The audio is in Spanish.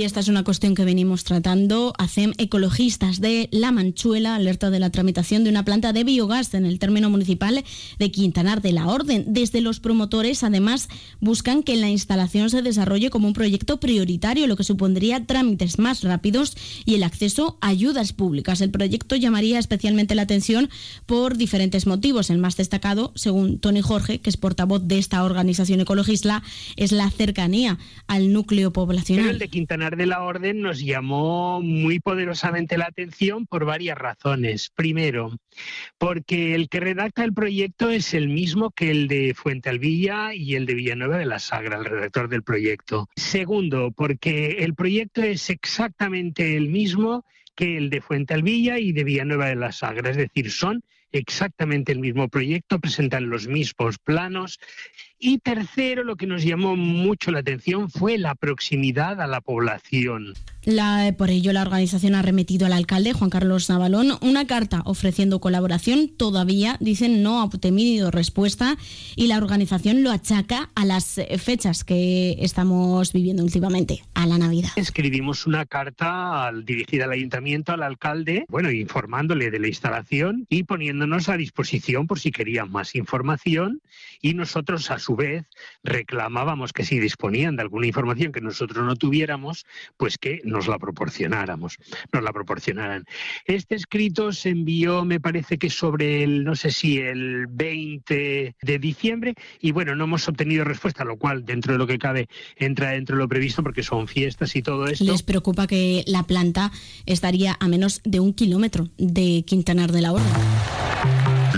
Y esta es una cuestión que venimos tratando. hacen ecologistas de La Manchuela alerta de la tramitación de una planta de biogás en el término municipal de Quintanar de la Orden. Desde los promotores, además, buscan que la instalación se desarrolle como un proyecto prioritario, lo que supondría trámites más rápidos y el acceso a ayudas públicas. El proyecto llamaría especialmente la atención por diferentes motivos. El más destacado, según Tony Jorge, que es portavoz de esta organización ecologista, es la cercanía al núcleo poblacional de la Orden nos llamó muy poderosamente la atención por varias razones. Primero, porque el que redacta el proyecto es el mismo que el de Fuente Alvilla y el de Villanueva de la Sagra, el redactor del proyecto. Segundo, porque el proyecto es exactamente el mismo que el de Fuente Alvilla y de Villanueva de la Sagra, es decir, son exactamente el mismo proyecto, presentan los mismos planos y tercero, lo que nos llamó mucho la atención fue la proximidad a la población. La, por ello, la organización ha remitido al alcalde, Juan Carlos Navalón, una carta ofreciendo colaboración. Todavía, dicen, no ha obtenido respuesta y la organización lo achaca a las fechas que estamos viviendo últimamente, a la Navidad. Escribimos una carta al, dirigida al ayuntamiento, al alcalde, bueno, informándole de la instalación y poniéndonos a disposición por si querían más información y nosotros a su vez reclamábamos que si disponían de alguna información que nosotros no tuviéramos, pues que nos la proporcionáramos, nos la proporcionaran. Este escrito se envió, me parece que sobre el, no sé si el 20 de diciembre, y bueno, no hemos obtenido respuesta, lo cual dentro de lo que cabe entra dentro de lo previsto porque son fiestas y todo esto. Les preocupa que la planta estaría a menos de un kilómetro de Quintanar de la Orden.